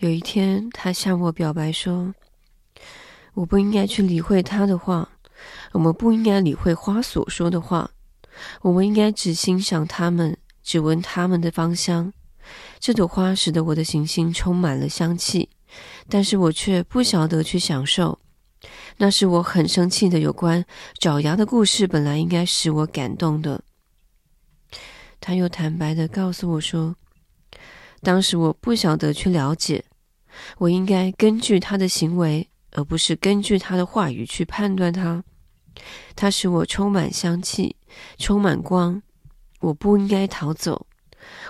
有一天，他向我表白说：“我不应该去理会他的话，我们不应该理会花所说的话，我们应该只欣赏它们，只闻它们的芳香。这朵花使得我的行星充满了香气，但是我却不晓得去享受。那是我很生气的有关爪牙的故事，本来应该使我感动的。”他又坦白地告诉我说：“当时我不晓得去了解，我应该根据他的行为，而不是根据他的话语去判断他。他使我充满香气，充满光。我不应该逃走，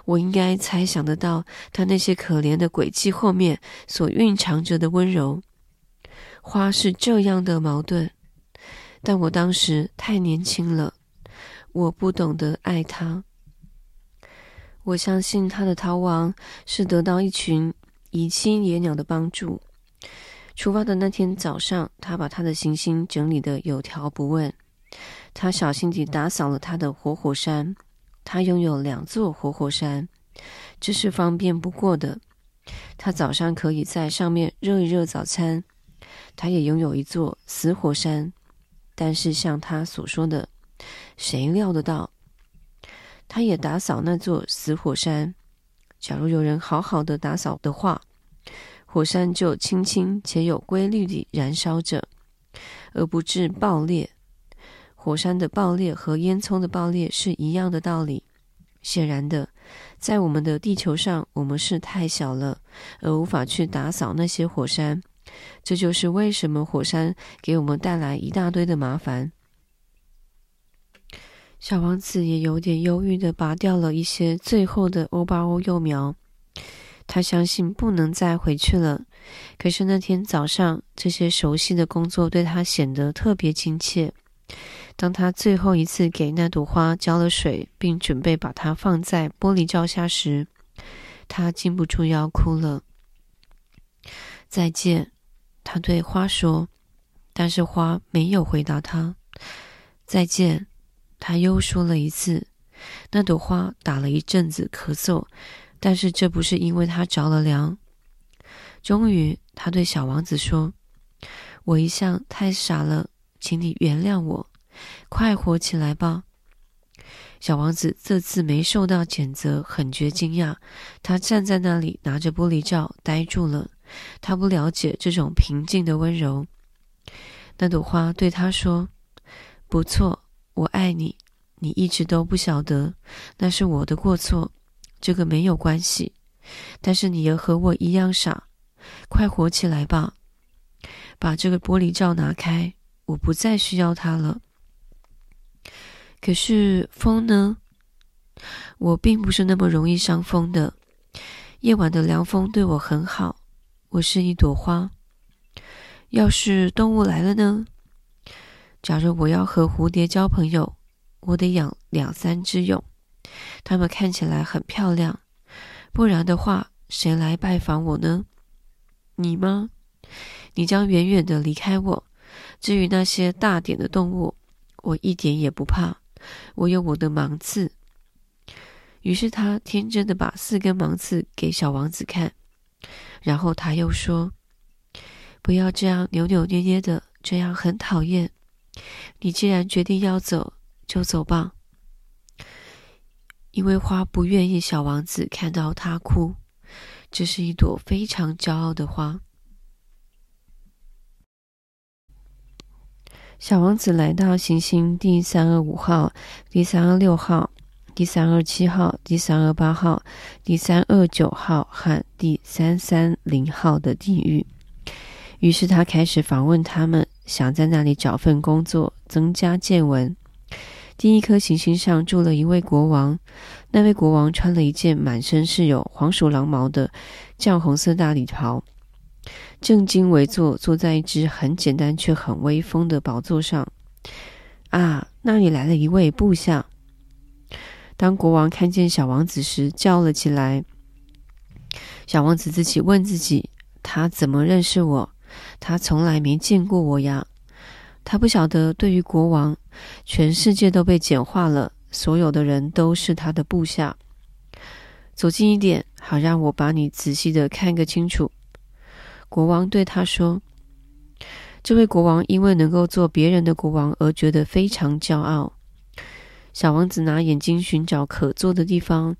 我应该猜想得到他那些可怜的诡计后面所蕴藏着的温柔。花是这样的矛盾，但我当时太年轻了，我不懂得爱他。”我相信他的逃亡是得到一群遗妻野鸟的帮助。出发的那天早上，他把他的行星整理得有条不紊。他小心地打扫了他的活火山。他拥有两座活火山，这是方便不过的。他早上可以在上面热一热早餐。他也拥有一座死火山，但是像他所说的，谁料得到？他也打扫那座死火山。假如有人好好的打扫的话，火山就轻轻且有规律地燃烧着，而不致爆裂。火山的爆裂和烟囱的爆裂是一样的道理。显然的，在我们的地球上，我们是太小了，而无法去打扫那些火山。这就是为什么火山给我们带来一大堆的麻烦。小王子也有点忧郁地拔掉了一些最后的欧巴欧幼苗。他相信不能再回去了。可是那天早上，这些熟悉的工作对他显得特别亲切。当他最后一次给那朵花浇了水，并准备把它放在玻璃罩下时，他禁不住要哭了。再见，他对花说，但是花没有回答他。再见。他又说了一次，那朵花打了一阵子咳嗽，但是这不是因为他着了凉。终于，他对小王子说：“我一向太傻了，请你原谅我，快活起来吧。”小王子这次没受到谴责，很觉惊讶。他站在那里，拿着玻璃罩，呆住了。他不了解这种平静的温柔。那朵花对他说：“不错。”我爱你，你一直都不晓得，那是我的过错，这个没有关系。但是你也和我一样傻，快活起来吧，把这个玻璃罩拿开，我不再需要它了。可是风呢？我并不是那么容易伤风的。夜晚的凉风对我很好，我是一朵花。要是动物来了呢？假如我要和蝴蝶交朋友，我得养两三只蛹，它们看起来很漂亮。不然的话，谁来拜访我呢？你吗？你将远远地离开我。至于那些大点的动物，我一点也不怕。我有我的芒刺。于是他天真的把四根芒刺给小王子看，然后他又说：“不要这样扭扭捏捏的，这样很讨厌。”你既然决定要走，就走吧。因为花不愿意小王子看到他哭，这是一朵非常骄傲的花。小王子来到行星第三二五号、第三二六号、第三二七号、第三二八号、第三二九号和第三三零号的地狱，于是他开始访问他们。想在那里找份工作，增加见闻。第一颗行星上住了一位国王，那位国王穿了一件满身是有黄鼠狼毛的绛红色大礼袍，正襟危坐，坐在一只很简单却很威风的宝座上。啊，那里来了一位部下。当国王看见小王子时，叫了起来。小王子自己问自己：他怎么认识我？他从来没见过我呀，他不晓得，对于国王，全世界都被简化了，所有的人都是他的部下。走近一点，好让我把你仔细的看个清楚。国王对他说：“这位国王因为能够做别人的国王而觉得非常骄傲。”小王子拿眼睛寻找可坐的地方，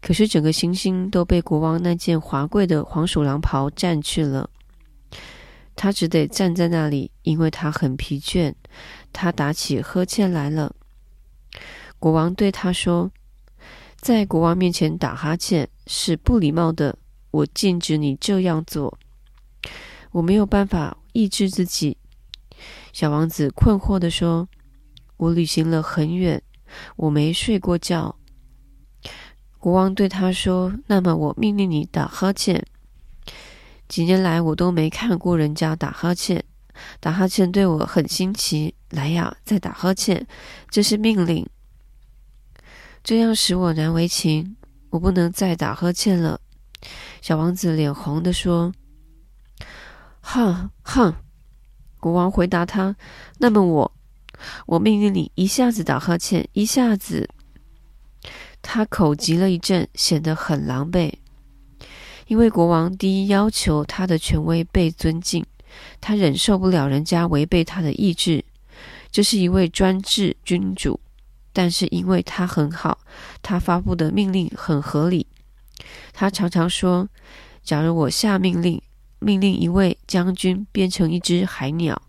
可是整个行星都被国王那件华贵的黄鼠狼袍占去了。他只得站在那里，因为他很疲倦。他打起呵欠来了。国王对他说：“在国王面前打哈欠是不礼貌的，我禁止你这样做。”我没有办法抑制自己。小王子困惑地说：“我旅行了很远，我没睡过觉。”国王对他说：“那么我命令你打哈欠。几年来我都没看过人家打哈欠，打哈欠对我很新奇。来呀，再打哈欠，这是命令。这样使我难为情，我不能再打哈欠了。”小王子脸红地说。哼哼，国王回答他：“那么我，我命令你一下子打哈欠，一下子。”他口急了一阵，显得很狼狈。因为国王第一要求他的权威被尊敬，他忍受不了人家违背他的意志。这是一位专制君主，但是因为他很好，他发布的命令很合理。他常常说：“假如我下命令。”命令一位将军变成一只海鸟。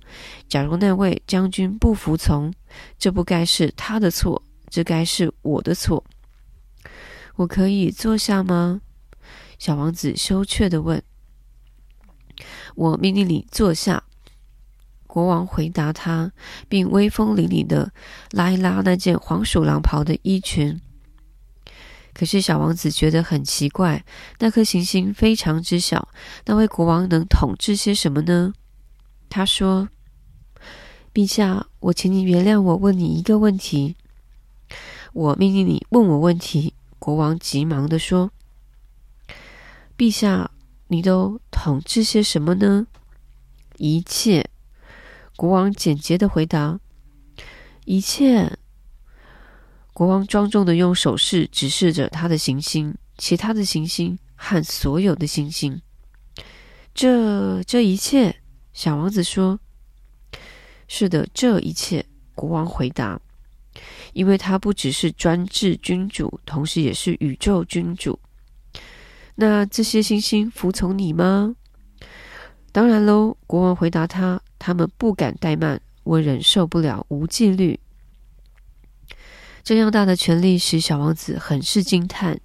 假如那位将军不服从，这不该是他的错，这该是我的错。我可以坐下吗？小王子羞怯地问。我命令你坐下。国王回答他，并威风凛凛地拉一拉那件黄鼠狼袍的衣裙。可是小王子觉得很奇怪，那颗行星非常之小，那位国王能统治些什么呢？他说：“陛下，我请你原谅我问你一个问题。”我命令你问我问题。国王急忙地说：“陛下，你都统治些什么呢？”一切。国王简洁的回答：“一切。”国王庄重的用手势指示着他的行星，其他的行星和所有的行星。这这一切，小王子说：“是的，这一切。”国王回答：“因为他不只是专制君主，同时也是宇宙君主。那这些星星服从你吗？”“当然喽。”国王回答他：“他们不敢怠慢，我忍受不了无纪律。”这样大的权力使小王子很是惊叹。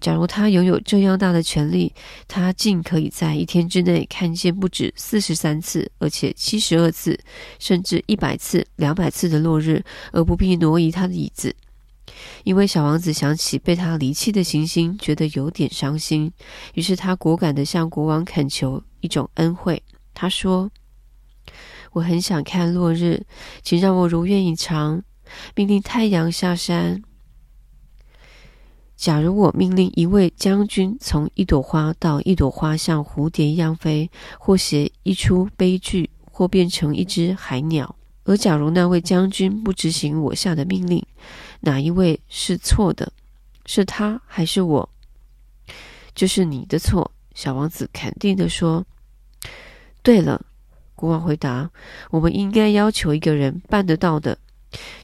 假如他拥有这样大的权力，他竟可以在一天之内看见不止四十三次，而且七十二次，甚至一百次、两百次的落日，而不必挪移他的椅子。因为小王子想起被他离弃的行星，觉得有点伤心，于是他果敢地向国王恳求一种恩惠。他说：“我很想看落日，请让我如愿以偿。”命令太阳下山。假如我命令一位将军从一朵花到一朵花像蝴蝶一样飞，或写一出悲剧，或变成一只海鸟，而假如那位将军不执行我下的命令，哪一位是错的？是他还是我？这是你的错。小王子肯定地说。对了，国王回答：“我们应该要求一个人办得到的。”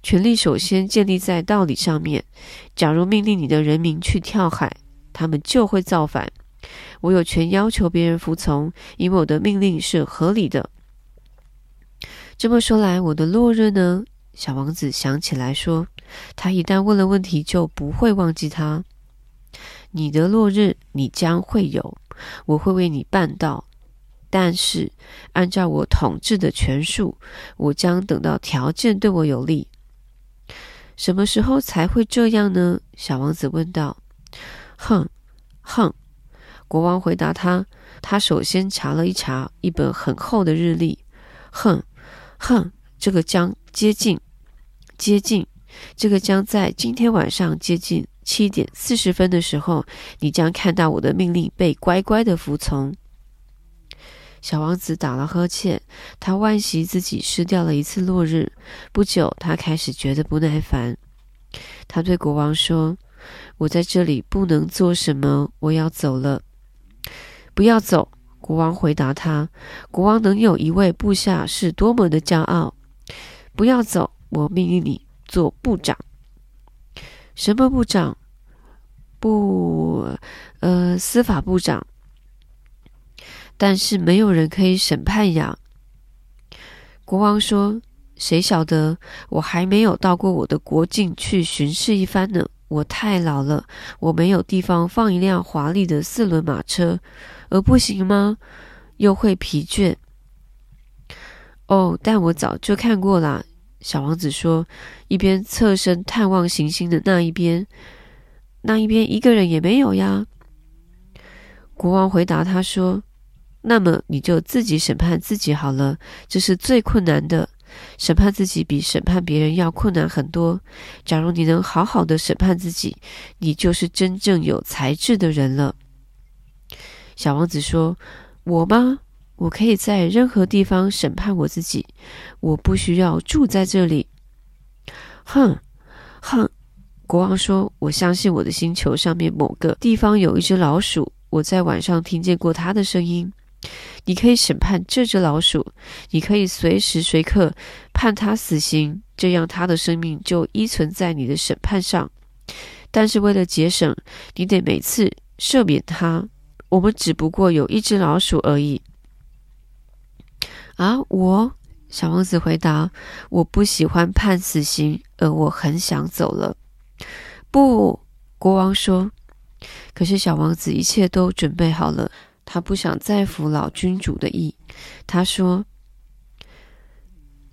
权力首先建立在道理上面。假如命令你的人民去跳海，他们就会造反。我有权要求别人服从，因为我的命令是合理的。这么说来，我的落日呢？小王子想起来说：“他一旦问了问题，就不会忘记他。你的落日，你将会有，我会为你办到。”但是，按照我统治的权术，我将等到条件对我有利。什么时候才会这样呢？小王子问道。哼，哼，国王回答他。他首先查了一查一本很厚的日历。哼，哼，这个将接近，接近，这个将在今天晚上接近七点四十分的时候，你将看到我的命令被乖乖的服从。小王子打了呵欠，他惋惜自己失掉了一次落日。不久，他开始觉得不耐烦。他对国王说：“我在这里不能做什么，我要走了。”“不要走！”国王回答他：“国王能有一位部下是多么的骄傲！不要走，我命令你做部长。什么部长？不，呃，司法部长。但是没有人可以审判呀。”国王说：“谁晓得？我还没有到过我的国境去巡视一番呢。我太老了，我没有地方放一辆华丽的四轮马车。”而不行吗？又会疲倦。哦，但我早就看过了。小王子说，一边侧身探望行星的那一边，那一边一个人也没有呀。国王回答他说：“那么你就自己审判自己好了，这是最困难的。审判自己比审判别人要困难很多。假如你能好好的审判自己，你就是真正有才智的人了。”小王子说：“我吗？我可以在任何地方审判我自己，我不需要住在这里。”哼，哼！国王说：“我相信我的星球上面某个地方有一只老鼠，我在晚上听见过它的声音。你可以审判这只老鼠，你可以随时随刻判它死刑，这样它的生命就依存在你的审判上。但是为了节省，你得每次赦免它。”我们只不过有一只老鼠而已。啊，我，小王子回答：“我不喜欢判死刑，而我很想走了。”不，国王说。可是小王子一切都准备好了，他不想再服老君主的意。他说：“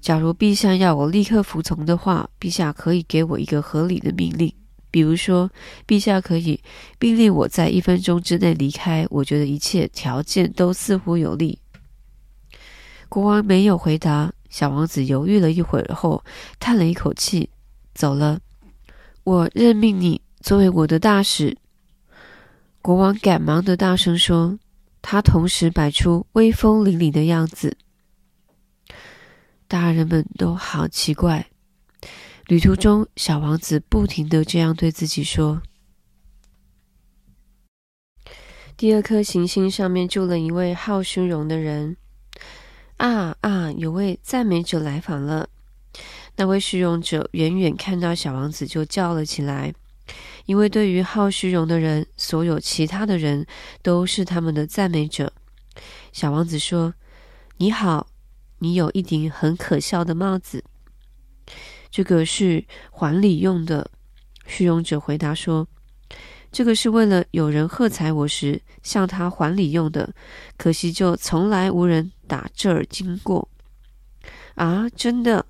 假如陛下要我立刻服从的话，陛下可以给我一个合理的命令。”比如说，陛下可以命令我在一分钟之内离开。我觉得一切条件都似乎有利。国王没有回答。小王子犹豫了一会儿后，叹了一口气，走了。我任命你作为我的大使。国王赶忙的大声说，他同时摆出威风凛凛的样子。大人们都好奇怪。旅途中，小王子不停的这样对自己说：“第二颗行星上面住了一位好虚荣的人。啊啊，有位赞美者来访了。那位虚荣者远远看到小王子就叫了起来，因为对于好虚荣的人，所有其他的人都是他们的赞美者。小王子说：‘你好，你有一顶很可笑的帽子。’”这个是还礼用的，虚荣者回答说：“这个是为了有人喝彩我时向他还礼用的，可惜就从来无人打这儿经过。”啊，真的？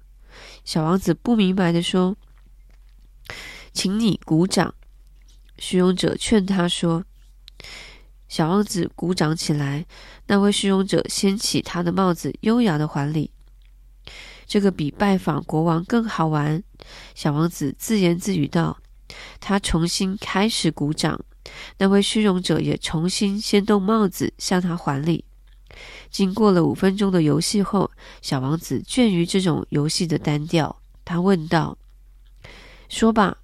小王子不明白地说：“请你鼓掌。”虚荣者劝他说：“小王子鼓掌起来，那位虚荣者掀起他的帽子，优雅的还礼。”这个比拜访国王更好玩，小王子自言自语道。他重新开始鼓掌，那位虚荣者也重新掀动帽子向他还礼。经过了五分钟的游戏后，小王子倦于这种游戏的单调，他问道：“说吧，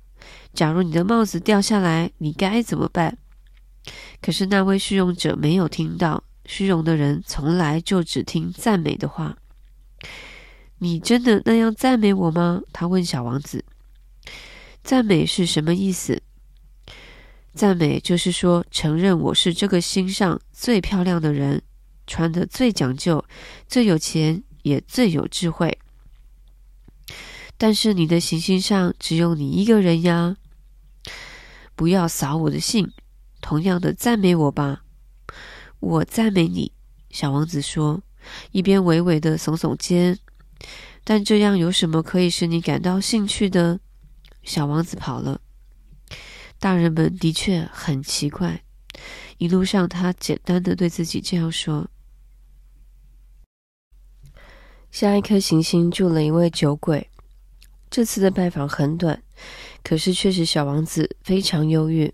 假如你的帽子掉下来，你该怎么办？”可是那位虚荣者没有听到，虚荣的人从来就只听赞美的话。你真的那样赞美我吗？他问小王子。赞美是什么意思？赞美就是说，承认我是这个星上最漂亮的人，穿的最讲究，最有钱，也最有智慧。但是你的行星上只有你一个人呀！不要扫我的兴，同样的赞美我吧。我赞美你，小王子说，一边微微的耸耸肩。但这样有什么可以使你感到兴趣的？小王子跑了。大人们的确很奇怪。一路上，他简单的对自己这样说：“下一颗行星住了一位酒鬼。这次的拜访很短，可是却使小王子非常忧郁。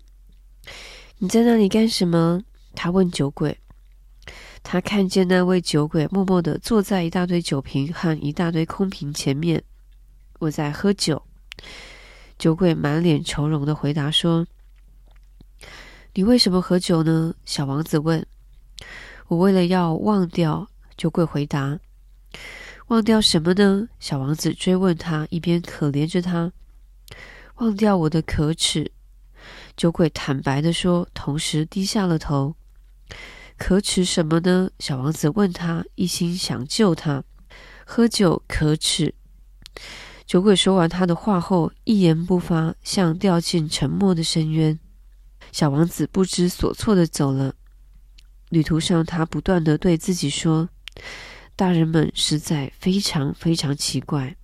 你在那里干什么？”他问酒鬼。他看见那位酒鬼默默的坐在一大堆酒瓶和一大堆空瓶前面。我在喝酒。酒鬼满脸愁容的回答说：“你为什么喝酒呢？”小王子问。我为了要忘掉，酒鬼回答：“忘掉什么呢？”小王子追问他，一边可怜着他：“忘掉我的可耻。”酒鬼坦白地说，同时低下了头。可耻什么呢？小王子问他，一心想救他。喝酒可耻。酒鬼说完他的话后，一言不发，像掉进沉默的深渊。小王子不知所措的走了。旅途上，他不断的对自己说：“大人们实在非常非常奇怪。”